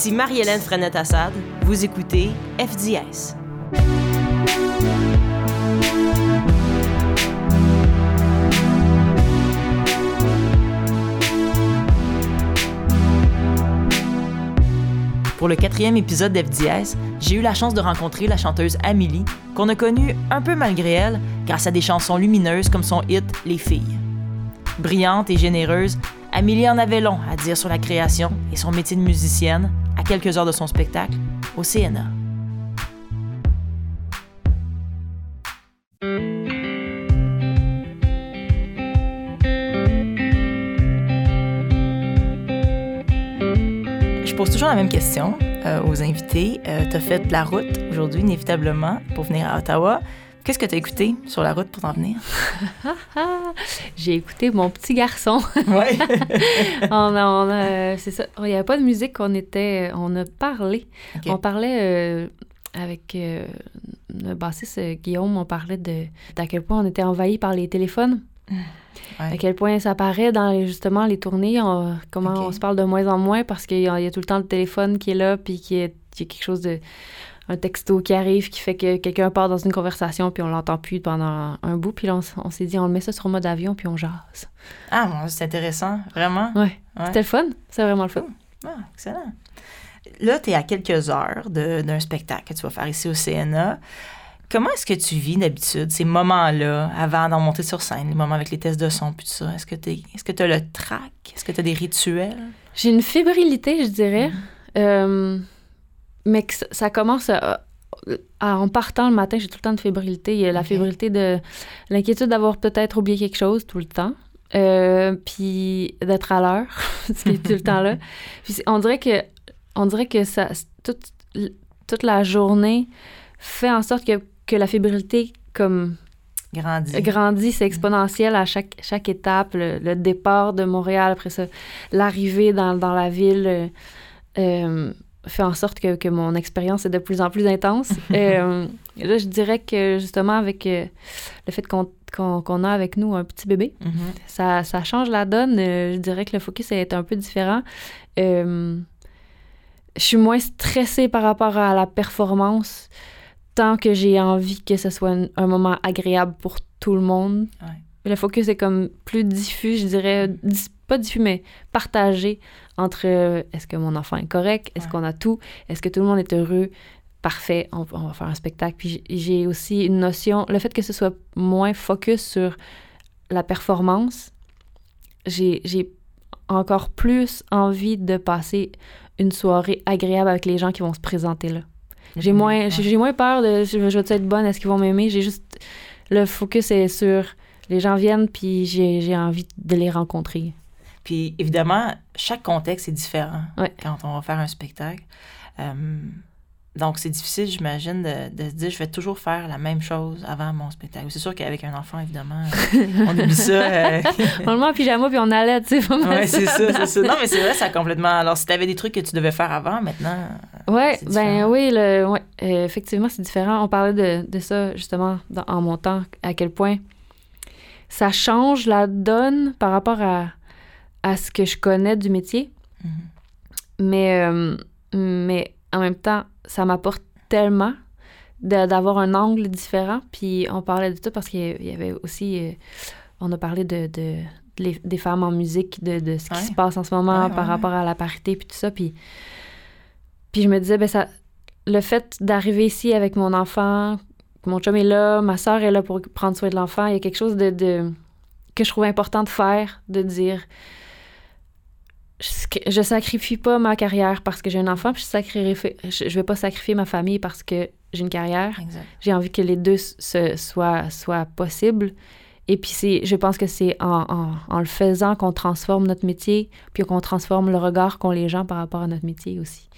Ici Marie-Hélène Frenette-Assad. Vous écoutez FDS. Pour le quatrième épisode d'FDS, j'ai eu la chance de rencontrer la chanteuse Amélie, qu'on a connue un peu malgré elle, grâce à des chansons lumineuses comme son hit Les filles. Brillante et généreuse, Amélie en avait long à dire sur la création et son métier de musicienne à quelques heures de son spectacle au CNA. Je pose toujours la même question euh, aux invités. Euh, tu as fait la route aujourd'hui, inévitablement, pour venir à Ottawa. Qu'est-ce que tu as écouté sur la route pour t'en venir? J'ai écouté mon petit garçon. Oui. on c'est ça. Il n'y avait pas de musique, on était, on a parlé. On parlait euh, avec euh, le bassiste euh, Guillaume, on parlait de d'à quel point on était envahi par les téléphones. Ouais. À quel point ça paraît dans les- justement les tournées, on- comment on se parle de moins en moins parce qu'il y, a il y a tout le temps le téléphone qui est là, puis qu'il y y a quelque chose de. Un texto qui arrive qui fait que quelqu'un part dans une conversation, puis on l'entend plus pendant un bout, puis on, on s'est dit, on le met ça sur mode avion, puis on jase. Ah, bon, c'est intéressant, vraiment? Ouais. Ouais. C'était le fun. C'est vraiment le fun. Ah, excellent. Là, tu es à quelques heures de- d'un spectacle que tu vas faire ici au CNA. Comment est-ce que tu vis d'habitude ces moments-là avant d'en monter sur scène, les moments avec les tests de son puis tout ça? Est-ce que tu est-ce que as le trac? Est-ce que tu as des rituels? J'ai une fébrilité, je dirais. Euh, mais que ça, commence à- à- en partant le matin, j'ai tout le temps de fébrilité. Il y a la fébrilité de l'inquiétude d'avoir peut-être oublié quelque chose tout le temps. Euh, puis d'être à l'heure, ce qui est tout le temps là. Puis on dirait que, on dirait que ça, toute, toute la journée fait en sorte que, que la fébrilité comme Grandi. grandit, c'est exponentiel à chaque, chaque étape. Le, le départ de Montréal, après ça, l'arrivée dans, dans la ville euh, euh, fait en sorte que, que mon expérience est de plus en plus intense. Euh, là, je dirais que justement, avec euh, le fait qu'on qu'on qu'on a avec nous un petit bébé, Mhm. ça, ça change la donne. Euh, je dirais que le focus est un peu différent. Euh, je suis moins stressée par rapport à la performance tant que j'ai envie que ce soit un, un moment agréable pour tout le monde. Ouais. Le focus est comme plus diffus, je dirais, dis- pas diffus, mais partagé entre euh, est-ce que mon enfant est correct, est-ce Ouais. qu'on a tout, est-ce que tout le monde est heureux, parfait, on, on va faire un spectacle. Puis j'ai- aussi une notion, le fait que ce soit moins focus sur la performance, j'ai encore plus envie de passer une soirée agréable avec les gens qui vont se présenter là. J'ai moins, j'ai moins peur de je vais être bonne, est-ce qu'ils vont m'aimer? J'ai juste. Le focus est sur les gens viennent, puis j'ai envie de les rencontrer. Puis évidemment, chaque contexte est différent Ouais. quand on va faire un spectacle. Euh, donc, c'est difficile, j'imagine, de, de se dire je vais toujours faire la même chose avant mon spectacle. C'est sûr qu'avec un enfant, évidemment, euh, on oublie ça. euh, On le met en pyjama, puis on allait, tu sais. pas mal ouais, c'est ça, c'est ça. Non, mais c'est vrai, ça a complètement. Alors, si tu avais des trucs que tu devais faire avant, maintenant. Ouais, C'est ben oui, le, ouais, euh, effectivement, c'est différent. On parlait de, de ça, justement, dans- en montant, à quel point ça change la donne par rapport à, à ce que je connais du métier. Mhm. Mais, euh, mais en même temps, ça m'apporte tellement d'avoir un angle différent. Puis on parlait de tout parce qu'il y avait aussi... euh, on a parlé de, de- de les- des femmes en musique, de, de ce qui Ouais. se passe en ce moment Ouais, par ouais. rapport à la parité, puis tout ça. Puis, puis je me disais, ben ça, le fait d'arriver ici avec mon enfant, que mon chum est là, ma soeur est là pour prendre soin de l'enfant, il y a quelque chose de, de- que je trouve important de faire, de dire je, je sacrifie pas ma carrière parce que j'ai un enfant, puis je, sacrifie, je, je vais pas sacrifier ma famille parce que j'ai une carrière. J'ai envie que les deux se, soient, soient possibles. Et puis, c'est, je pense que c'est en, en, en le faisant qu'on transforme notre métier, puis qu'on transforme le regard qu'ont les gens par rapport à notre métier aussi.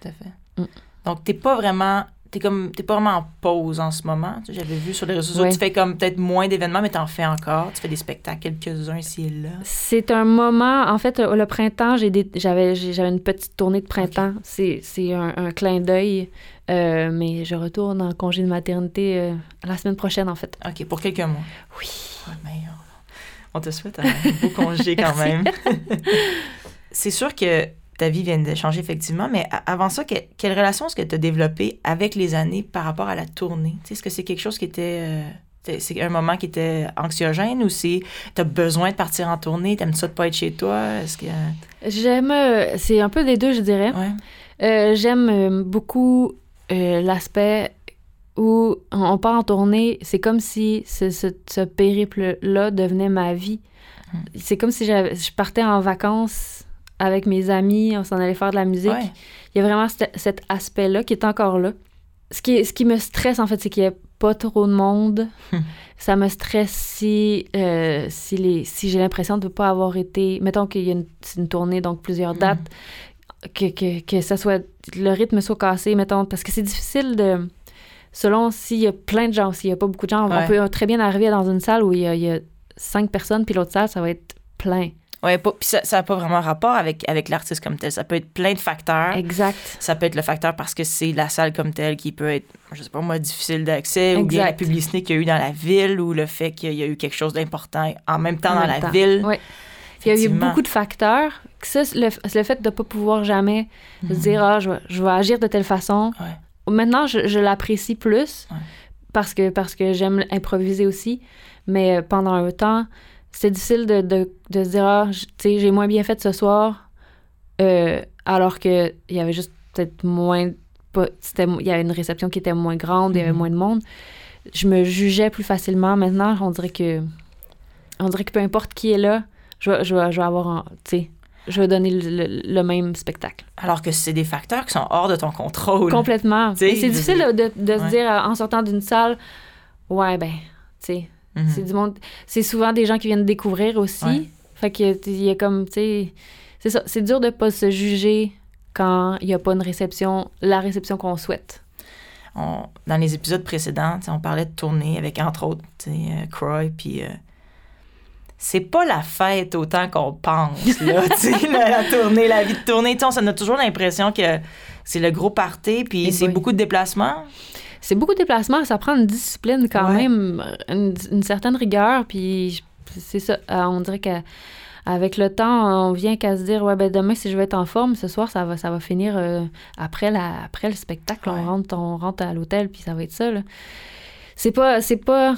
Tout à fait. Mm. Donc, t'es pas vraiment. T'es comme. T'es pas vraiment en pause en ce moment. J'avais vu sur les réseaux sociaux, Ouais. tu fais comme peut-être moins d'événements, mais t'en fais encore. Tu fais des spectacles, quelques-uns ici et là. C'est un moment, en fait, le printemps, j'ai j'avais j'avais une petite tournée de printemps. C'est c'est un, un clin d'œil, euh, mais je retourne en congé de maternité euh, la semaine prochaine, en fait. OK, pour quelques mois. Oui. Ouais, mais on, on te souhaite un beau congé quand même. c'est sûr que ta vie vient de changer effectivement, mais avant ça, que- quelle relation est-ce que tu as développée avec les années par rapport à la tournée? Est-ce que c'est quelque chose qui était... euh, c'est- un moment qui était anxiogène ou c'est t'as besoin de partir en tournée, t'aimes ça de pas être chez toi? Est-ce que... J'aime, euh, c'est un peu des deux, je dirais. Ouais. Euh, J'aime euh, beaucoup euh, l'aspect où on part en tournée, c'est comme si ce, ce, ce périple-là devenait ma vie. Mm. C'est comme si je partais en vacances avec mes amis, on s'en allait faire de la musique. Ouais. Il y a vraiment cet, aspect-là qui est encore là. Ce qui, est- ce qui me stresse, en fait, c'est qu'il n'y ait pas trop de monde. Ça me stresse si, euh, si, les, si j'ai l'impression de ne pas avoir été... Mettons qu'il y a une, tournée, donc plusieurs Hmm. dates, que, que, que ça soit... Le rythme soit cassé, mettons, parce que c'est difficile de... Selon s'il y a plein de gens, s'il n'y a pas beaucoup de gens, Ouais. on peut très bien arriver dans une salle où il y a, il y a cinq personnes, puis l'autre salle, ça va être plein. Ouais, pas- puis ça n'a pas vraiment rapport avec, avec l'artiste comme tel. Ça peut être plein de facteurs. Exact. Ça peut être le facteur parce que c'est la salle comme telle qui peut être, je sais pas moi, difficile d'accès, ou bien la publicité qu'il y a eu dans la ville, ou le fait qu'il y a eu quelque chose d'important en même temps En dans la ville. Ouais. Il y a eu beaucoup de facteurs. Ça, c'est le, le fait de ne pas pouvoir jamais se dire ah, je, vais, je vais agir de telle façon. Mhm. Ouais. Maintenant, je, je l'apprécie plus Ouais. parce que, parce que j'aime improviser aussi. Mais euh, pendant un temps, c'est difficile de, de, de se dire ah, tu sais, j'ai moins bien fait ce soir. euh, alors qu'il y avait juste peut-être moins. Il y avait une réception qui était moins grande, il y avait Mhm. moins de monde. Je me jugeais plus facilement. Maintenant, on dirait que. On dirait que peu importe qui est là, je vais, je je vais avoir. un- Tu sais, je vais donner le, le- le même spectacle. Alors que c'est des facteurs qui sont hors de ton contrôle. Complètement. C'est difficile de, de- Ouais. se dire euh, en sortant d'une salle, ouais, ben, tu sais, Mhm. c'est du monde. C'est souvent des gens qui viennent découvrir aussi. Ouais. Fait que, tu- il y a comme, tu sais, c'est ça. C'est dur de pas se juger quand il n'y a pas une réception, la réception qu'on souhaite. On- dans les épisodes précédents, on parlait de tournée avec, entre autres, euh, Croy, puis euh, c'est pas la fête autant qu'on pense, là, la, la tournée, la vie de tournée. On a toujours l'impression que c'est le gros party, puis Eh c'est beaucoup de déplacements. C'est beaucoup de déplacements, ça prend une discipline quand Ouais. même, une, une certaine rigueur, puis c'est ça, euh, on dirait qu'avec le temps, on vient qu'à se dire, ouais, ben demain, si je vais être en forme, ce soir, ça va, ça va finir euh, après, la, après le spectacle, Ouais. on, rentre, on rentre à l'hôtel, puis ça va être ça, là. C'est pas, c'est pas,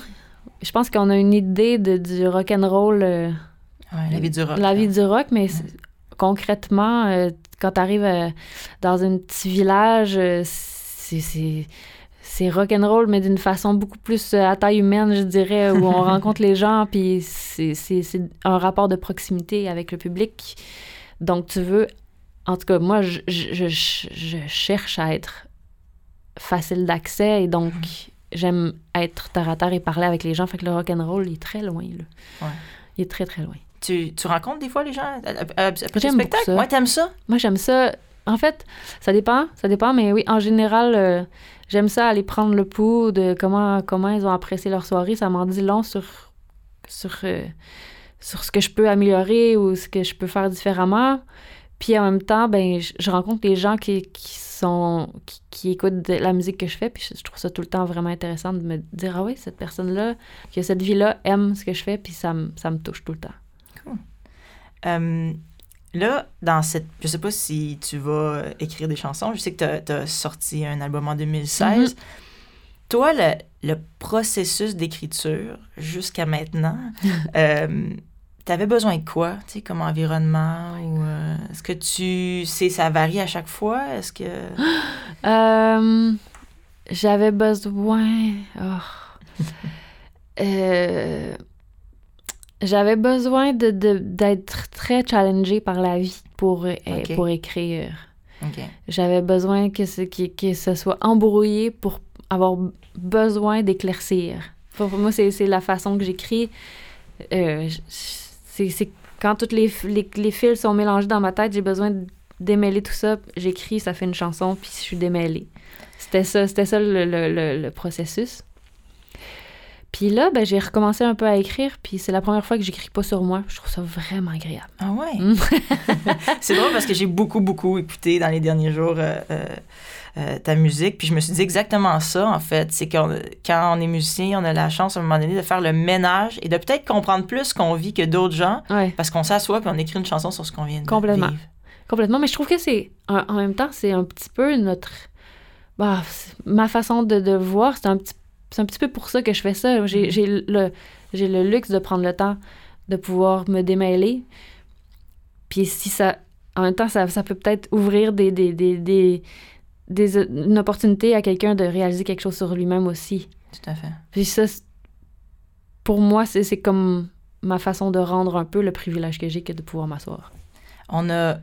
je pense qu'on a une idée de, du rock'n'roll, euh, Ouais, la vie du rock. la vie du rock, mais concrètement, euh, quand tu arrives dans un petit village, c'est- c'est rock'n'roll, mais d'une façon beaucoup plus euh, à taille humaine, je dirais, où on rencontre les gens, puis c'est un rapport de proximité avec le public. Donc, tu veux... En tout cas, moi, je, je, je- je cherche à être facile d'accès, et donc, j'aime être terre à terre et parler avec les gens. Fait que le rock'n'roll, il est très loin, là. Ouais. Il est très, très loin. Tu, tu rencontres des fois les gens après le spectacle? ça. Ouais, t'aimes ça? Moi, j'aime ça. En fait, ça dépend, ça dépend, mais oui, en général, euh, j'aime ça aller prendre le pouls de comment, comment ils ont apprécié leur soirée. Ça m'en dit long sur, sur, euh, sur ce que je peux améliorer ou ce que je peux faire différemment. Puis en même temps, ben, je, je rencontre les gens qui, qui sont qui, qui écoutent de la musique que je fais, puis je, trouve ça tout le temps vraiment intéressant de me dire ah oui, cette personne-là, qui a cette vie-là, aime ce que je fais, puis ça, me- touche tout le temps. Euh, là, dans cette. Je sais pas si tu vas euh, écrire des chansons. Je sais que tu as, sorti un album en 2016. Toi, le, le processus d'écriture jusqu'à maintenant, euh, tu avais besoin de quoi, tu sais, comme environnement? ou euh, Est-ce que tu sais, ça varie à chaque fois? Est-ce que. Euh, J'avais besoin. oh. J'avais besoin de- d'être très challengée par la vie pour, euh, pour écrire. J'avais besoin que ce, que, que ce soit embrouillé pour avoir besoin d'éclaircir. Pour moi, c'est c'est la façon que j'écris. Euh, c'est quand tous les, les, les fils sont mélangés dans ma tête, j'ai besoin de démêler tout ça. J'écris, ça fait une chanson, puis je suis démêlée. C'était ça, c'était ça le, le- le- le processus. Puis là, ben, j'ai recommencé un peu à écrire, puis c'est la première fois que j'écris pas sur moi. Je trouve ça vraiment agréable. Ah ouais? Mm. c'est drôle parce que j'ai beaucoup, beaucoup écouté dans les derniers jours euh, euh, euh, ta musique. Puis je me suis dit exactement ça, en fait. C'est qu'on quand on est musicien, on a la chance à un moment donné de faire le ménage et de peut-être comprendre plus ce qu'on vit que d'autres gens Ouais. parce qu'on s'assoit puis on écrit une chanson sur ce qu'on vient de Complètement. vivre. Complètement. Mais je trouve que c'est, en, même temps, c'est un petit peu notre. Bah, ma façon de, de voir, c'est un, petit, c'est un petit peu pour ça que je fais ça. J'ai, j'ai le, j'ai le luxe de prendre le temps de pouvoir me démêler. Puis si ça. En même temps, ça, ça peut peut-être ouvrir des, des, des, des, des- une opportunité à quelqu'un de réaliser quelque chose sur lui-même aussi. Tout à fait. Puis ça, pour moi, c'est c'est comme ma façon de rendre un peu le privilège que j'ai que de pouvoir m'asseoir. On a.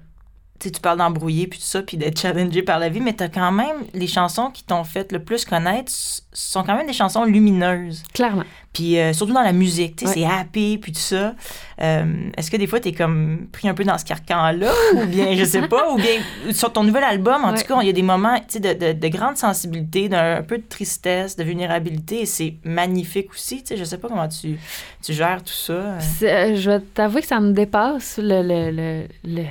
Tu parles d'embrouiller puis tout ça, puis d'être challengé par la vie, mais t'as quand même. Les chansons qui t'ont fait le plus connaître sont quand même des chansons lumineuses. Clairement. Puis euh, surtout dans la musique, tu sais, Ouais. c'est happy, puis tout ça. Euh, Est-ce que des fois, t'es comme pris un peu dans ce carcan-là, ou bien, je sais pas, ou bien sur ton nouvel album, en Ouais. tout cas, il y a des moments, tu sais, de, de, de grande sensibilité, d'un un peu de tristesse, de vulnérabilité, et c'est magnifique aussi, tu sais, je sais pas comment tu, tu gères tout ça. euh. Euh, Je vais t'avouer que ça me dépasse. Le, le, le, le-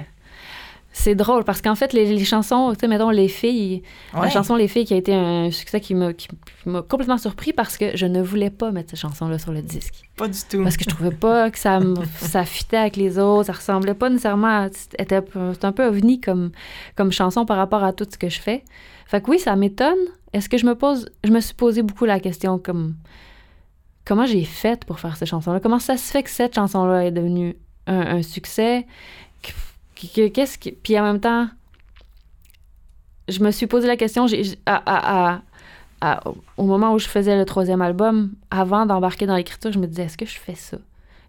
C'est drôle parce qu'en fait, les, les chansons, tu sais, mettons, Les filles, la chanson Les filles qui a été un succès qui m'a qui m'a complètement surpris parce que je ne voulais pas mettre cette chanson-là sur le disque. Pas du tout. Parce que je trouvais pas que ça, ça fitait avec les autres, ça ressemblait pas nécessairement à. C'était c'était un peu ovni comme, comme chanson par rapport à tout ce que je fais. Fait que oui, ça m'étonne. Est-ce que je me pose. Je me suis posé beaucoup la question comme. Comment j'ai fait pour faire cette chanson-là? Comment ça se fait que cette chanson-là est devenue un, un succès? Que- que- Qu'est-ce qui. Puis en même temps, je me suis posé la question à- à- à- à- au moment où je faisais le troisième album, avant d'embarquer dans l'écriture, je me disais, est-ce que je fais ça?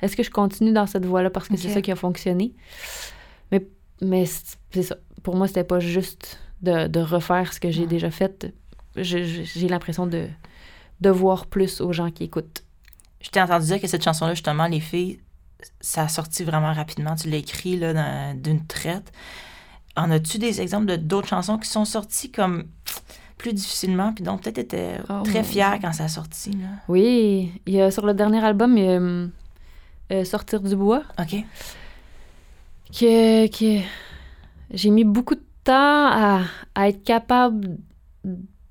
Est-ce que je continue dans cette voie-là parce que c'est ça qui a fonctionné? Mais, mais c'est c'est ça. Pour moi, c'était pas juste de, de refaire ce que j'ai Ouais. déjà fait. Je- je- J'ai l'impression de, de voir plus aux gens qui écoutent. Je t'ai entendu dire que cette chanson-là, justement, Les filles, ça a sorti vraiment rapidement. Tu l'as écrit là, d'une traite. En as-tu des exemples de d'autres chansons qui sont sorties comme plus difficilement, puis dont peut-être étaient Oh, très mon fières quand ça a sorti? Là? Oui, il y a, sur le dernier album, il y a, hum, euh, Sortir du bois, OK. que, que j'ai mis beaucoup de temps à, à être capable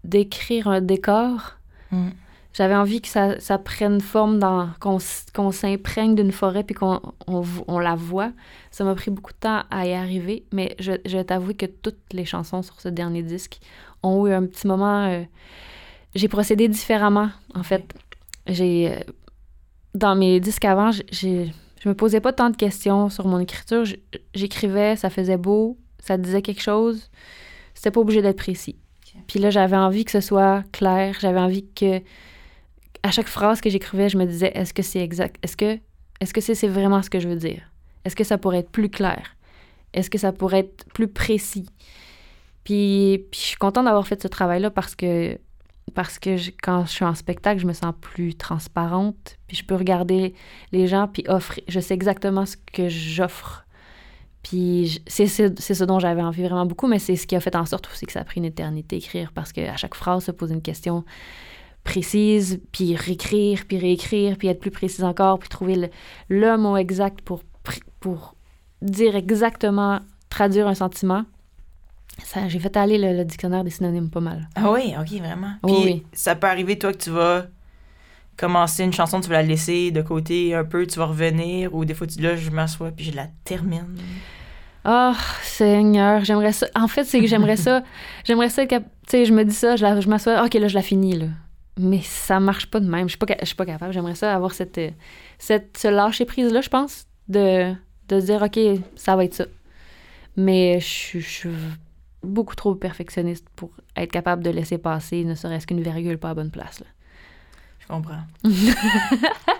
d'écrire un décor. Mm. J'avais envie que ça, ça prenne forme, dans qu'on s'imprègne d'une forêt puis qu'on on, v- on la voit. Ça m'a pris beaucoup de temps à y arriver, mais je, je vais t'avouer que toutes les chansons sur ce dernier disque ont eu un petit moment... euh, j'ai procédé différemment, en fait. J'ai... euh, dans mes disques avant, j'ai-. Je me posais pas tant de questions sur mon écriture. J'écrivais, ça faisait beau, ça disait quelque chose. C'était pas obligé d'être précis. Puis là, j'avais envie que ce soit clair. J'avais envie que, à chaque phrase que j'écrivais, je me disais, est-ce que c'est exact? Est-ce que est-ce c'est vraiment ce que je veux dire? Est-ce que ça pourrait être plus clair? Est-ce que ça pourrait être plus précis? Puis, je suis contente d'avoir fait ce travail-là parce que parce que quand je suis en spectacle, je me sens plus transparente, puis je peux regarder les gens, puis offrir. Je sais exactement ce que j'offre. Puis c'est ce dont j'avais envie vraiment beaucoup, mais c'est ce qui a fait en sorte aussi que ça a pris une éternité écrire, parce qu'à chaque phrase, se poser une question précise, puis réécrire, puis réécrire, puis être plus précise encore, puis trouver le, le mot exact pour, pour dire exactement, traduire un sentiment. Ça, J'ai fait aller le, le dictionnaire des synonymes pas mal. Ah oui, OK, vraiment. Puis oui. ça peut arriver, toi, que tu vas commencer une chanson, tu vas la laisser de côté un peu, tu vas revenir, ou des fois, tu là, je m'assois, puis je la termine. Oh, Seigneur, j'aimerais ça. En fait, c'est que j'aimerais ça. J'aimerais ça cap- Tu sais, je me dis ça, je, la- je m'assois, OK, là, je la finis, là. Mais ça marche pas de même. Je suis pas, je suis pas capable. J'aimerais ça avoir cette, cette, ce lâcher-prise-là, je pense, de, de se dire, OK, ça va être ça. Mais je, suis- je suis beaucoup trop perfectionniste pour être capable de laisser passer ne serait-ce qu'une virgule pas à bonne place. là. Je comprends.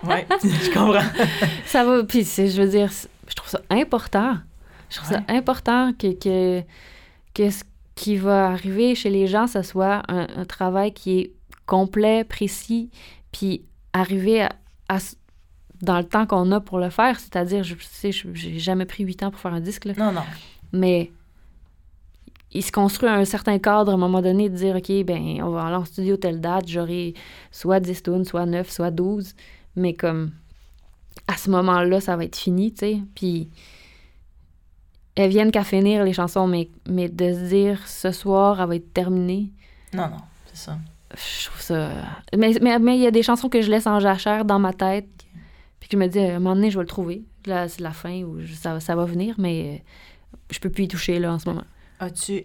ouais, je comprends. Ça va, puis je veux dire, je trouve ça important. Je trouve ça important que, que, que ce qui va arriver chez les gens, ce soit un, un travail qui est complet, précis, puis arriver à, dans le temps qu'on a pour le faire. C'est-à-dire, je tu sais, je- j'ai jamais pris huit ans pour faire un disque, là, Non, non. mais il se construit un certain cadre à un moment donné de dire, OK, ben on va aller en studio telle date, j'aurai soit 10 tunes, soit 9, soit 12, mais comme à ce moment-là, ça va être fini, tu sais. Puis elles viennent qu'à finir les chansons, mais, mais de se dire ce soir, elle va être terminée, Non, non, c'est ça. Je trouve ça. Mais il mais, y a des chansons que je laisse en jachère dans ma tête, puis que je me dis, à un moment donné, je vais le trouver. Là, c'est la fin ou je- ça, ça va venir, mais je peux plus y toucher là en ce moment. As-tu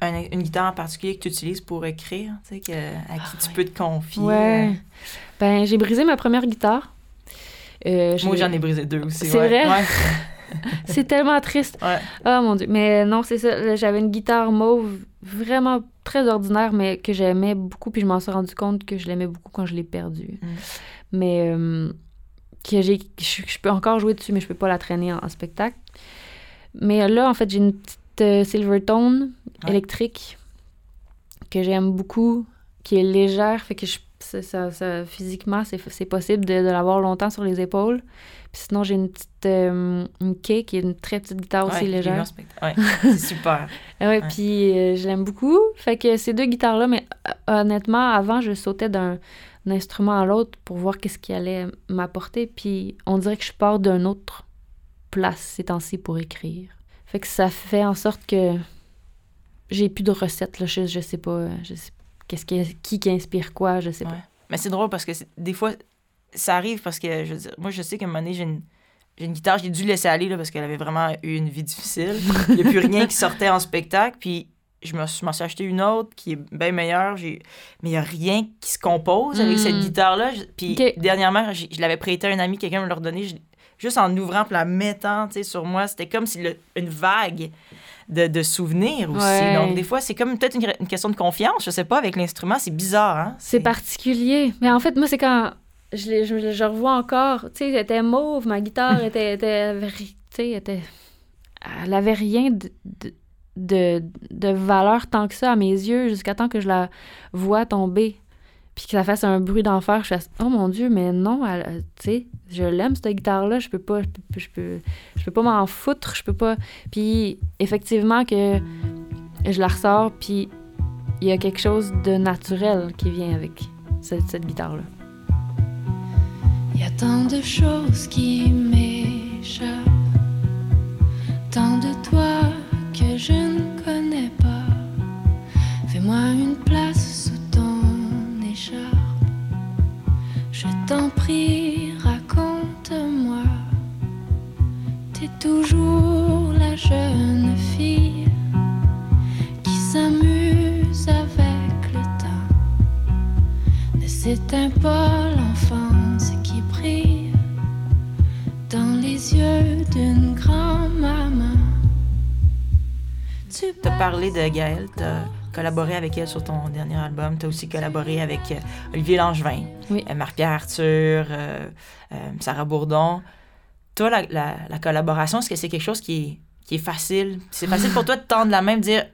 un- une guitare en particulier que tu utilises pour écrire, tu sais, que, à qui tu ouais. peux te confier? Ouais. Ben, j'ai brisé ma première guitare. Euh, Moi, j'en ai brisé deux aussi. C'est ouais. vrai? Ouais. C'est tellement triste. Ouais. Oh mon dieu. Mais non, c'est ça. J'avais une guitare mauve vraiment très ordinaire, mais que j'aimais beaucoup. Puis je m'en suis rendu compte que je l'aimais beaucoup quand je l'ai perdue. Mm. Mais euh, que j'ai, je, je peux encore jouer dessus, mais je peux pas la traîner en, en spectacle. Mais là, en fait, j'ai une petite euh, Silvertone Ouais. électrique que j'aime beaucoup, qui est légère. Fait que je, ça, ça- physiquement, c'est, c'est possible de, de l'avoir longtemps sur les épaules. Puis sinon, j'ai une petite euh, une Kay, qui est une très petite guitare aussi Ouais, légère. Ouais, c'est super. Ah Ouais, Ouais. puis euh, je l'aime beaucoup. Fait que ces deux guitares-là, mais euh, honnêtement, avant, je sautais d'un d'un instrument à l'autre pour voir qu'est-ce qui allait m'apporter. Puis on dirait que je pars d'une autre place ces temps-ci pour écrire. Fait que ça fait en sorte que j'ai plus de recettes. Là. Je, je sais pas, euh, je sais qu'est-ce qui, qui qui inspire quoi, je sais pas. Mais c'est drôle parce que des fois, ça arrive parce que, je veux dire, moi, je sais qu'à un moment donné, j'ai une, j'ai une guitare, j'ai dû laisser aller là, parce qu'elle avait vraiment eu une vie difficile. Il n'y a plus rien qui sortait en spectacle. Puis je me suis, je m'en suis acheté une autre qui est bien meilleure. J'ai... Mais il n'y a rien qui se compose avec Mm. cette guitare-là. Je- Puis dernièrement, je l'avais prêté à un ami, quelqu'un me l'a redonné. je- Juste en ouvrant puis la mettant sur moi, c'était comme si le- une vague de, de souvenirs aussi. Ouais. Donc, des fois, c'est comme peut-être une, une question de confiance. Je sais pas, avec l'instrument, c'est bizarre. Hein? C'est particulier. Mais en fait, moi, c'est quand je, l'ai- je, je revois encore. Tu sais, elle était mauve, ma guitare était. était, était elle avait rien de, de, de, de valeur tant que ça à mes yeux, jusqu'à temps que je la vois tomber. Puis que ça fasse un bruit d'enfer. Je fasse Oh mon Dieu, mais non, elle- tu sais, je l'aime, cette guitare-là. Je peux pas. Je peux, je peux, je peux pas m'en foutre. Je peux pas. Puis effectivement, que je la ressors, puis il y a quelque chose de naturel qui vient avec cette, cette guitare-là. Il y a tant de choses qui m'échappent, Gaëlle, tu as collaboré avec elle sur ton dernier album. Tu as aussi collaboré avec euh, Olivier Langevin, Oui. euh, Marc-Pierre Arthur, euh, euh, Sarah Bourdon. Toi, la, la- la collaboration, est-ce que c'est quelque chose qui est, qui est facile? C'est facile pour toi de tendre la main, de dire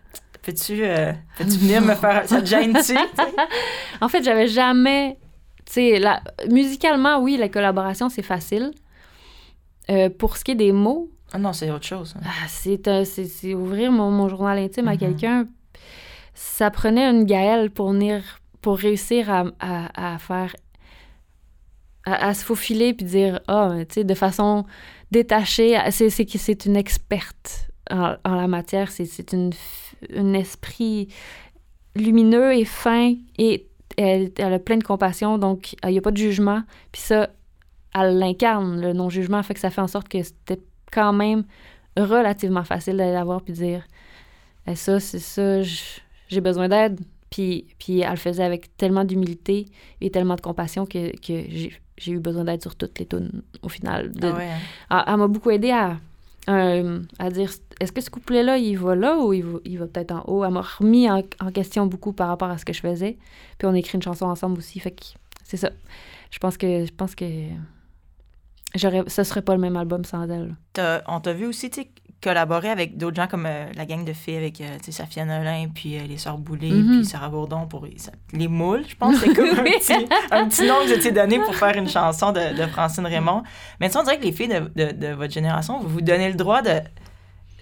Peux-tu euh, venir me faire. Ça te gêne-tu? En fait, j'avais jamais. Tu sais, la- musicalement, oui, la collaboration, c'est facile. Euh, pour ce qui est des mots, ah non, c'est autre chose. hein. ah, c'est un- c'est ouvrir mon, mon journal intime à Mhm. quelqu'un. Ça prenait une Gaëlle pour venir, pour réussir à, à- à faire. À, à se faufiler puis dire, ah, tu sais, de façon détachée. C'est c'est c'est une experte en, en la matière. C'est c'est une, f- un esprit lumineux et fin et elle, elle a plein de compassion, donc il n'y a pas de jugement. Puis ça, elle l'incarne, le non-jugement, fait que ça fait en sorte que c'était quand même relativement facile d'aller la voir puis dire Eh, ça, c'est ça, j'ai besoin d'aide. Puis, puis elle le faisait avec tellement d'humilité et tellement de compassion que, que j'ai eu besoin d'aide sur toutes les tunes au final. De- Ah ouais, hein. elle, elle m'a beaucoup aidé à, euh, à dire est-ce que ce couplet-là, il va là ou il va, peut-être en haut? Elle m'a remis en, en question beaucoup par rapport à ce que je faisais. Puis on a écrit une chanson ensemble aussi. Fait que c'est ça. Je pense que je pense que j'aurais ce serait pas le même album sans elle. T'as- on t'a vu aussi tu collaborer avec d'autres gens comme euh, la gang de filles avec euh, Safia Nolin, puis euh, les Sœurs Boulay, Mhm. puis Sarah Bourdon pour les, les moules, je pense. C'est comme un, petit, un petit nom que vous étiez donné pour faire une chanson de, de Francine Raymond. Mais tu on dirait que les filles de, de- de votre génération, vous vous donnez le droit de,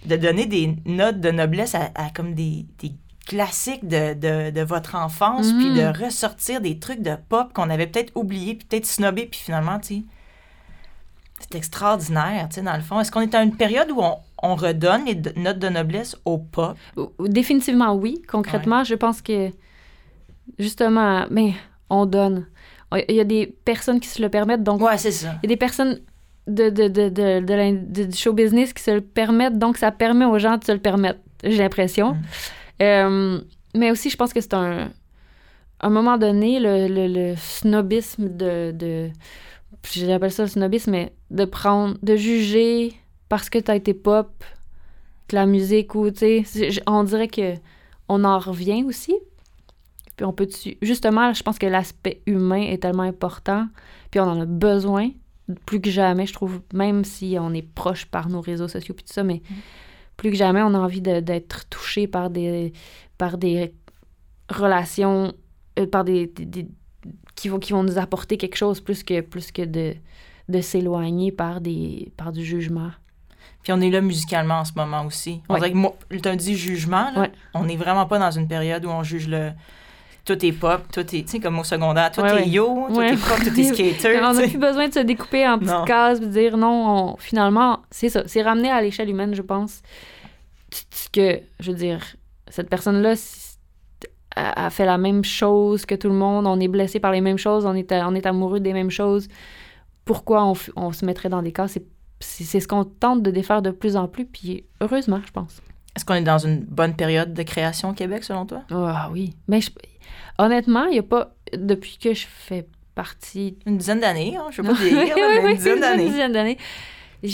de donner des notes de noblesse à, à comme des, des classiques de, de, de votre enfance, puis de ressortir des trucs de pop qu'on avait peut-être oubliés, puis peut-être snobés, puis finalement, tu sais, c'est extraordinaire, tu sais, dans le fond. Est-ce qu'on est à une période où on, on redonne les notes de noblesse au ou Définitivement oui. Concrètement, je pense que justement, mais on donne. Il y a des personnes qui se le permettent, donc Ouais, c'est ça. il y a des personnes de, de, de, de, du show business qui se le permettent, donc ça permet aux gens de se le permettre, j'ai l'impression. Mm. Euh, mais aussi, je pense que c'est un. À un moment donné, le, le, le snobisme de. de J'appelle ça le snobisme, mais de prendre. de juger parce que t'as été pop, que la musique ou, tu sais, on dirait que on en revient aussi. Puis on peut dessus. Justement, je pense que l'aspect humain est tellement important, puis on en a besoin plus que jamais, je trouve, même si on est proche par nos réseaux sociaux puis tout ça, mais plus que jamais, on a envie d'être touché par des, par des relations, euh, par des, des- des- qui, vont, qui vont nous apporter quelque chose plus que, plus que de, de s'éloigner par, des, par du jugement. Puis on est là musicalement en ce moment aussi. On Ouais. dirait que moi, t'as dit jugement, là, Ouais. on n'est vraiment pas dans une période où on juge le. Tout est pop, tout est, tu sais, comme au secondaire, tout Ouais, est yo, tout est pop, tout est skater. on n'a plus besoin de se découper en petites Non. cases et de dire non, on- finalement, c'est ça. C'est ramener à l'échelle humaine, je pense, t- que, je veux dire, cette personne-là a fait la même chose que tout le monde, on est blessé par les mêmes choses, on est, on est amoureux des mêmes choses. Pourquoi on, se mettrait dans des cases? C'est- ce qu'on tente de défaire de plus en plus, puis heureusement, je pense. Est-ce qu'on est dans une bonne période de création au Québec, selon toi? Ah oui. Mais je- honnêtement, il n'y a pas. Depuis que je fais partie Une dizaine d'années, hein? je veux pas oui, mais oui, une dizaine une d'années. dizaine d'années. Il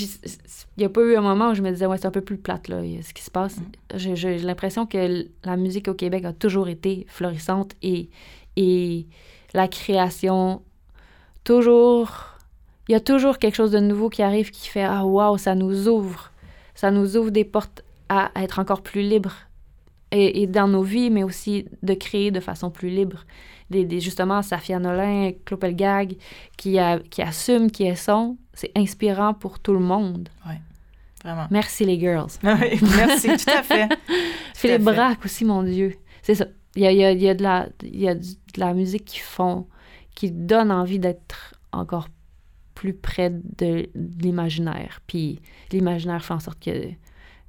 n'y a pas eu un moment où je me disais, ouais, c'est un peu plus plate, là, ce qui se passe. Mm. J'ai l'impression que la musique au Québec a toujours été florissante et, et la création, toujours. Il y a toujours quelque chose de nouveau qui arrive qui fait, ah, waouh, ça nous ouvre. Ça nous ouvre des portes à être encore plus libres. Et, et dans nos vies, mais aussi de créer de façon plus libre. Des, des- justement, Safia Nolin, Clopelgag, qui, a, qui assume qui elles sont, c'est inspirant pour tout le monde. Vraiment. Merci les girls. Oui, Merci, tout à fait. Philippe fait. Braque aussi, mon Dieu. C'est ça. Il y a, il y a- il y a de la, il y a de la musique qui font, qui donne envie d'être encore plus près de, de l'imaginaire. Puis l'imaginaire fait en sorte que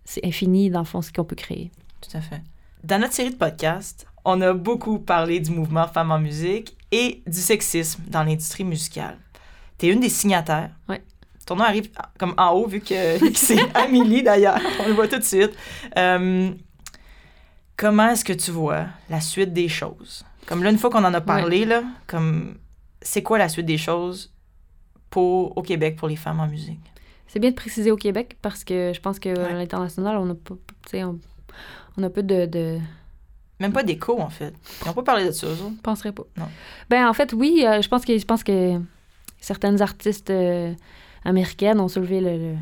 c'est infini, dans le fond, ce qu'on peut créer. Tout à fait. Dans notre série de podcasts, on a beaucoup parlé du mouvement Femmes en musique et du sexisme dans l'industrie musicale. Tu es une des signataires. Ouais. Ton nom arrive comme en haut, vu que, vu que c'est Amélie d'ailleurs. On le voit tout de suite. Euh, comment est-ce que tu vois la suite des choses? Comme là, une fois qu'on en a parlé, là, comme c'est quoi la suite des choses pour, au Québec pour les femmes en musique? C'est bien de préciser au Québec parce que je pense qu'à Ouais. l'international, on a pas, on, on a peu de, de, Même pas d'écho, en fait. Ils n'ont pas parlé de ça, eux. Je penserais pas. Non. Ben, en fait, oui, euh, je pense que je pense que certaines artistes euh, américaines ont soulevé le,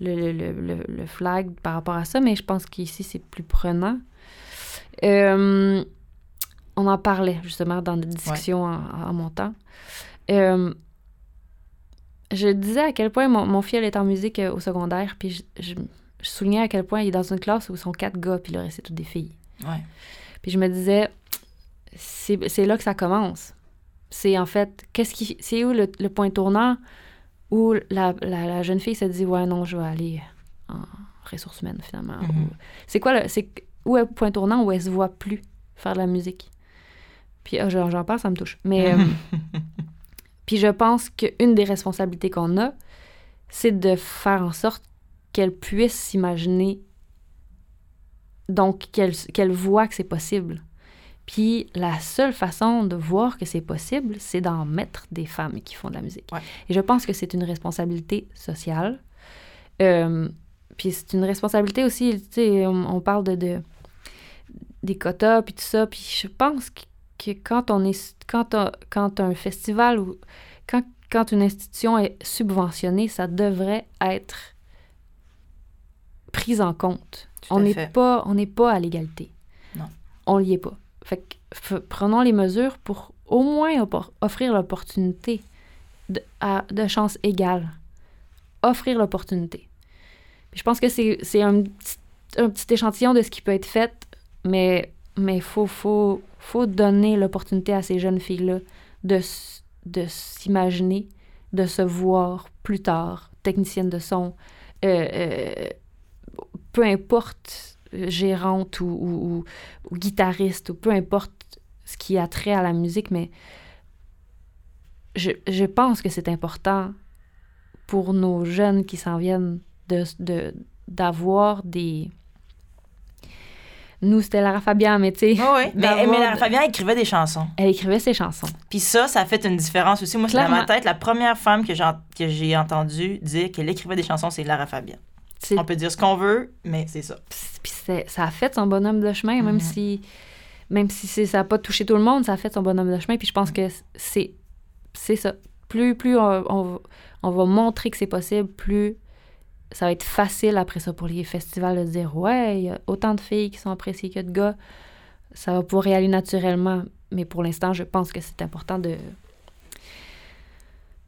le, le, le, le- le flag par rapport à ça, mais je pense qu'ici, c'est plus prenant. Euh, on en parlait, justement, dans des discussions en, en montant. Je disais à quel point mon, mon fils est en musique euh, au secondaire, puis je, je, je soulignais à quel point il est dans une classe où ils sont quatre gars, puis le reste, c'est toutes des filles. Ouais. Puis je me disais, c'est là que ça commence. C'est en fait, qu'est-ce qui, c'est où le, le point tournant où la, la, la jeune fille se dit, ouais, non, je vais aller en ressources humaines finalement. Mhm. C'est quoi le, c'est où est le point tournant où elle se voit plus faire de la musique? Puis ah, j'en j'en parle, ça me touche. Mais euh, puis je pense qu'une des responsabilités qu'on a, c'est de faire en sorte qu'elle puisse s'imaginer, donc qu'elle qu'elle voit que c'est possible. Puis la seule façon de voir que c'est possible, c'est d'en mettre des femmes qui font de la musique. Ouais. Et je pense que c'est une responsabilité sociale. Euh, puis c'est une responsabilité aussi, tu sais, on, on parle de, de- des quotas puis tout ça, puis je pense que, que quand on est quand un, quand un festival ou quand, quand une institution est subventionnée, ça devrait être pris en compte. Tout on n'est pas on n'est pas à l'égalité. Non. On n'y est pas. Fait que prenons les mesures pour au moins offrir l'opportunité de, à- de chance égale. Offrir l'opportunité. Je pense que c'est c'est un, petit- un petit échantillon de ce qui peut être fait, mais mais faut faut faut donner l'opportunité à ces jeunes filles là de de s'imaginer, de se voir plus tard technicienne de son, euh, euh, peu importe euh, gérante ou, ou- ou- guitariste ou peu importe ce qui a trait à la musique, mais je, je pense que c'est important pour nos jeunes qui s'en viennent de, de, d'avoir des. Nous, c'était Lara Fabian, mais tu sais. Oui, oui. Mais, Lara Fabian écrivait des chansons. Elle écrivait ses chansons. Puis ça, ça a fait une différence aussi. Moi, c'est dans ma tête, la première femme que j'ai, que j'ai entendue dire qu'elle écrivait des chansons, c'est Lara Fabian. On peut dire ce qu'on veut, mais c'est ça. Puis c'est- ça a fait son bonhomme de chemin, même Mhm. si, même si ça n'a pas touché tout le monde, ça a fait son bonhomme de chemin. Puis je pense que c'est, c'est ça. Plus, plus on, on va- on va montrer que c'est possible, plus ça va être facile après ça pour les festivals de dire Ouais, il y a autant de filles qui sont appréciées que de gars. Ça va pouvoir y aller naturellement. Mais pour l'instant, je pense que c'est important de,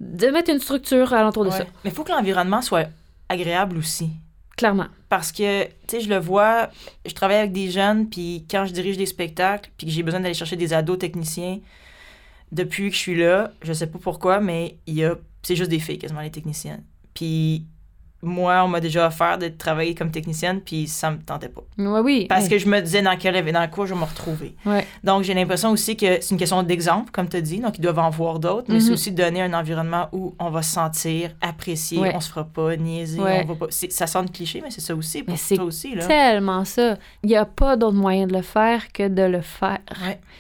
de mettre une structure alentour de Ouais. ça. Mais il faut que l'environnement soit agréable aussi. Clairement. Parce que, tu sais, je le vois, je travaille avec des jeunes, puis quand je dirige des spectacles, puis que j'ai besoin d'aller chercher des ados techniciens, depuis que je suis là, je sais pas pourquoi, mais il y a, c'est juste des filles quasiment les techniciennes. Puis moi, on m'a déjà offert de travailler comme technicienne, puis ça me tentait pas. Ouais, oui. Parce que je me disais dans quel dans quoi je vais me retrouver? Donc, j'ai l'impression aussi que c'est une question d'exemple, comme tu as dit. Donc, ils doivent en voir d'autres, mais c'est Mhm. aussi de donner un environnement où on va se sentir apprécié, Ouais. on se fera pas niaiser, on va pas... Ça sonne cliché, mais c'est ça aussi pour Mais c'est toi aussi, là. tellement ça. Il n'y a pas d'autre moyen de le faire que de le faire.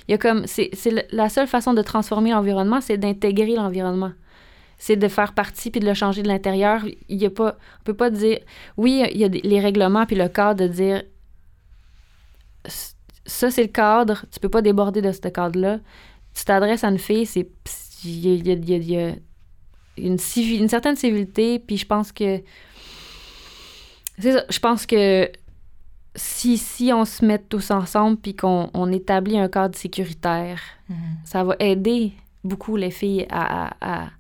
Il y a comme c'est la seule façon de transformer l'environnement, c'est d'intégrer l'environnement. C'est de faire partie puis de le changer de l'intérieur. Il y a pas on peut pas dire oui, il y a les règlements puis le cadre de dire ça c'est le cadre, tu peux pas déborder de ce cadre-là. Tu t'adresses à une fille, c'est il y a, y y y une, civi- une certaine civilité, puis je pense que c'est ça, je pense que si, si on se met tous ensemble puis qu'on on établit un cadre sécuritaire, Mhm. ça va aider beaucoup les filles à, à, à,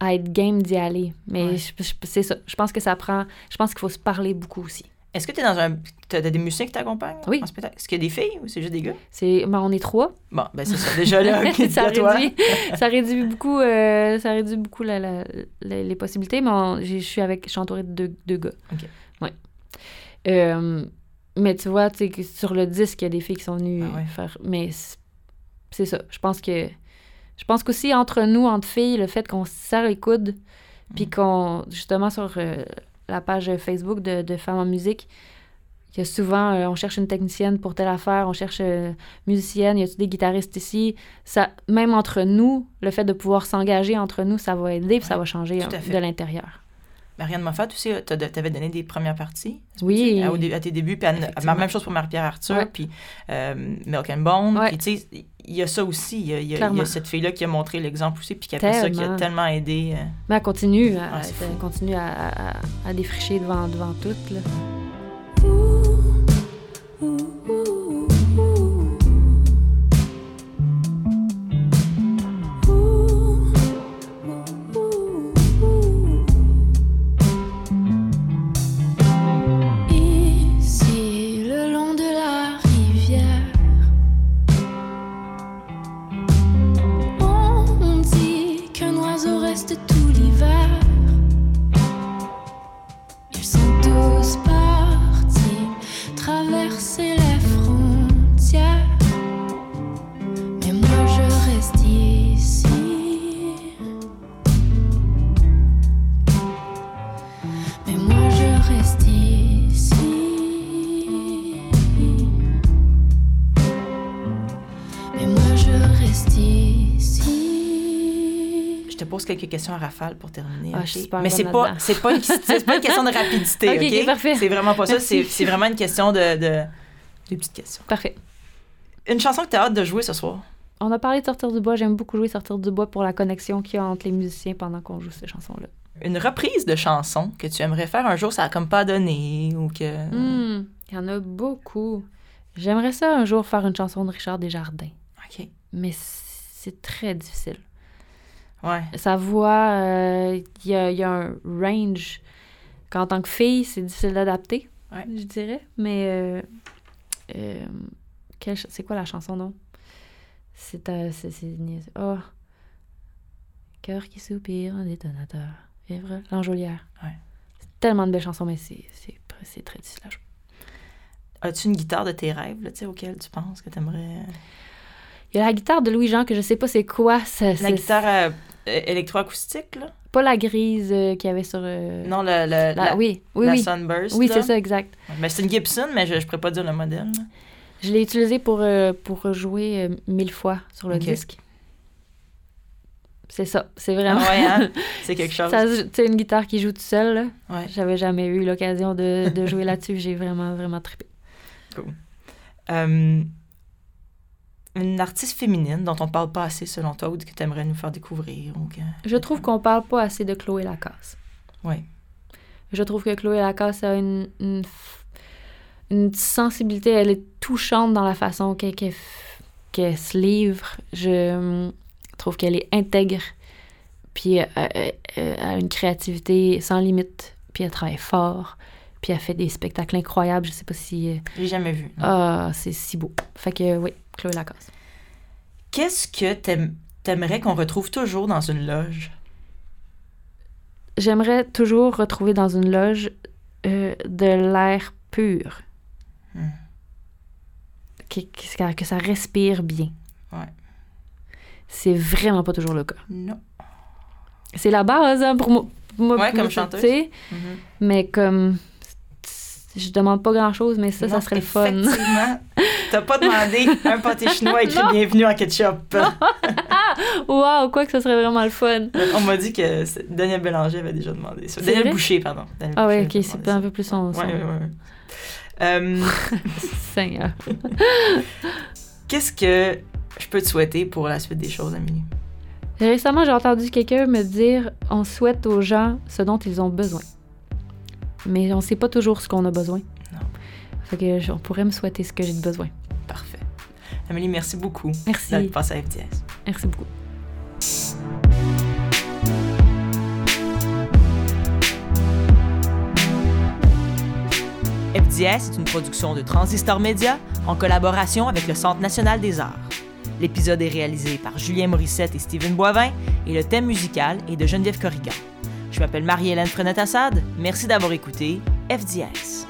à être game d'y aller. Mais Ouais. c'est ça. Je pense que ça prend. Je pense qu'il faut se parler beaucoup aussi. Est-ce que tu es dans un. T'as des musiciens qui t'accompagnent? Oui. En spectacle? Est-ce qu'il y a des filles ou c'est juste des gars? C'est, ben, on est trois. Bon, ben c'est ça. Déjà là, ça, réduit, ça réduit beaucoup, euh, ça réduit beaucoup la- la- la- les possibilités, mais je suis avec, je suis entourée de deux, deux gars. Ok. Ouais. Euh, mais tu vois, sur le disque, il y a des filles qui sont venues Ah ouais. faire. Mais c'est ça. Je pense que. Je pense qu'aussi entre nous, entre filles, le fait qu'on se serre les coudes, puis Mm. qu'on. Justement, sur euh, la page Facebook de, de Femmes en musique, il y a souvent, euh, on cherche une technicienne pour telle affaire, on cherche euh, musicienne, y a-tu des guitaristes ici? Ça, même entre nous, le fait de pouvoir s'engager entre nous, ça va aider, puis ça va changer de l'intérieur. Marianne Moffat aussi, tu avais donné des premières parties. Oui. À, à tes débuts, puis Effectivement. même chose pour Marie-Pierre Arthur, Ouais. puis euh, Milk and Bone. Ouais. Puis tu sais, il y a ça aussi. Il y a, il y a- a cette fille-là qui a montré l'exemple aussi, puis qui après ça, qui a Tellement. aidé. euh, Mais elle continue, à, Ouais, elle continue à, à- à- à défricher devant, devant toutes. Là. Quelques questions à rafale pour terminer. Ah, je suis Mais c'est pas, c'est pas, une, c'est pas une question de rapidité, Ok, parfait. C'est vraiment pas ça. C'est, c'est vraiment une question de, de... Petites questions. Parfait. Une chanson que tu as hâte de jouer ce soir? On a parlé de Sortir du bois. J'aime beaucoup jouer Sortir du bois pour la connexion qu'il y a entre les musiciens pendant qu'on joue cette chanson-là. Une reprise de chanson que tu aimerais faire un jour, ça a comme pas donné ou que... Hmm, Il y en a beaucoup. J'aimerais ça un jour faire une chanson de Richard Desjardins, OK. mais c'est très difficile. Ouais. Sa voix, euh, il y, a, y a un range qu'en tant que fille, c'est difficile d'adapter, Ouais. je dirais. Mais euh, euh, quelle c'est quoi la chanson, non? C'est... euh. Oh! Cœur qui soupire, un détonateur. Vivre l'enjolière. Ouais. C'est tellement de belles chansons, mais c'est, c'est, c'est très difficile à jouer. As-tu une guitare de tes rêves, là, tu sais, auquel tu penses que tu aimerais... Il y a la guitare de Louis-Jean que je sais pas c'est quoi. ça- La c'est- guitare euh, électroacoustique, là? Pas la grise euh, qu'il y avait sur. euh, Non, le, le- la- la, oui, oui, la oui. Sunburst. Oui, c'est ça, exact. Mais c'est une Gibson, mais je ne pourrais pas dire le modèle. Je l'ai utilisé pour, euh, pour jouer euh, mille fois sur le disque. C'est ça, c'est Ah vraiment. ouais, hein? C'est quelque chose. Sais, une guitare qui joue tout seul, là. Ouais. J'avais jamais eu l'occasion de, de jouer là-dessus. J'ai vraiment, vraiment trippé. Euh, une artiste féminine dont on ne parle pas assez, selon toi, ou que tu aimerais nous faire découvrir. Ou que... Je trouve qu'on parle pas assez de Chloé Lacasse. Ouais. Je trouve que Chloé Lacasse a une, une, sensibilité, elle est touchante dans la façon qu'elle qu'elle se livre. Je trouve qu'elle est intègre, puis euh, euh, elle a une créativité sans limite, puis elle travaille fort, puis elle fait des spectacles incroyables. Je sais pas si... euh, J'ai jamais vu. Ah, c'est si beau. Fait que oui, Chloé Lacasse. Qu'est-ce que t'aim- t'aimerais qu'on retrouve toujours dans une loge? J'aimerais toujours retrouver dans une loge euh, de l'air pur. Hmm. Que, que- que ça respire bien. Ouais. C'est vraiment pas toujours le cas. Non. C'est la base hein, pour moi. pour moi- Ouais, pour comme chanteuse. sais, Mhm. Mais comme. Je demande pas grand chose, mais ça, Non, ça serait le fun. Effectivement. T'as pas demandé un pâté chinois écrit bienvenue en ketchup. Waouh, quoi que ça serait vraiment le fun. On m'a dit que Daniel Bélanger avait déjà demandé ça. Daniel? Boucher, pardon. Daniel Ah ouais, Boucher ok, c'est un peu plus son. son- Ouais, ouais, ouais. Euh, Seigneur. Qu'est-ce que je peux te souhaiter pour la suite des choses, Amélie? Récemment, j'ai entendu quelqu'un me dire on souhaite aux gens ce dont ils ont besoin. Mais on sait pas toujours ce qu'on a besoin. Non. Fait que on pourrait me souhaiter ce que j'ai de besoin. Parfait. Amélie, merci beaucoup Merci. d'être passée à FTS. Merci beaucoup. FDS est une production de Transistor Média en collaboration avec le Centre national des arts. L'épisode est réalisé par Julien Morissette et Steven Boivin et le thème musical est de Geneviève Corrigan. Je m'appelle Marie-Hélène Frenette-Assad. Merci d'avoir écouté FDS.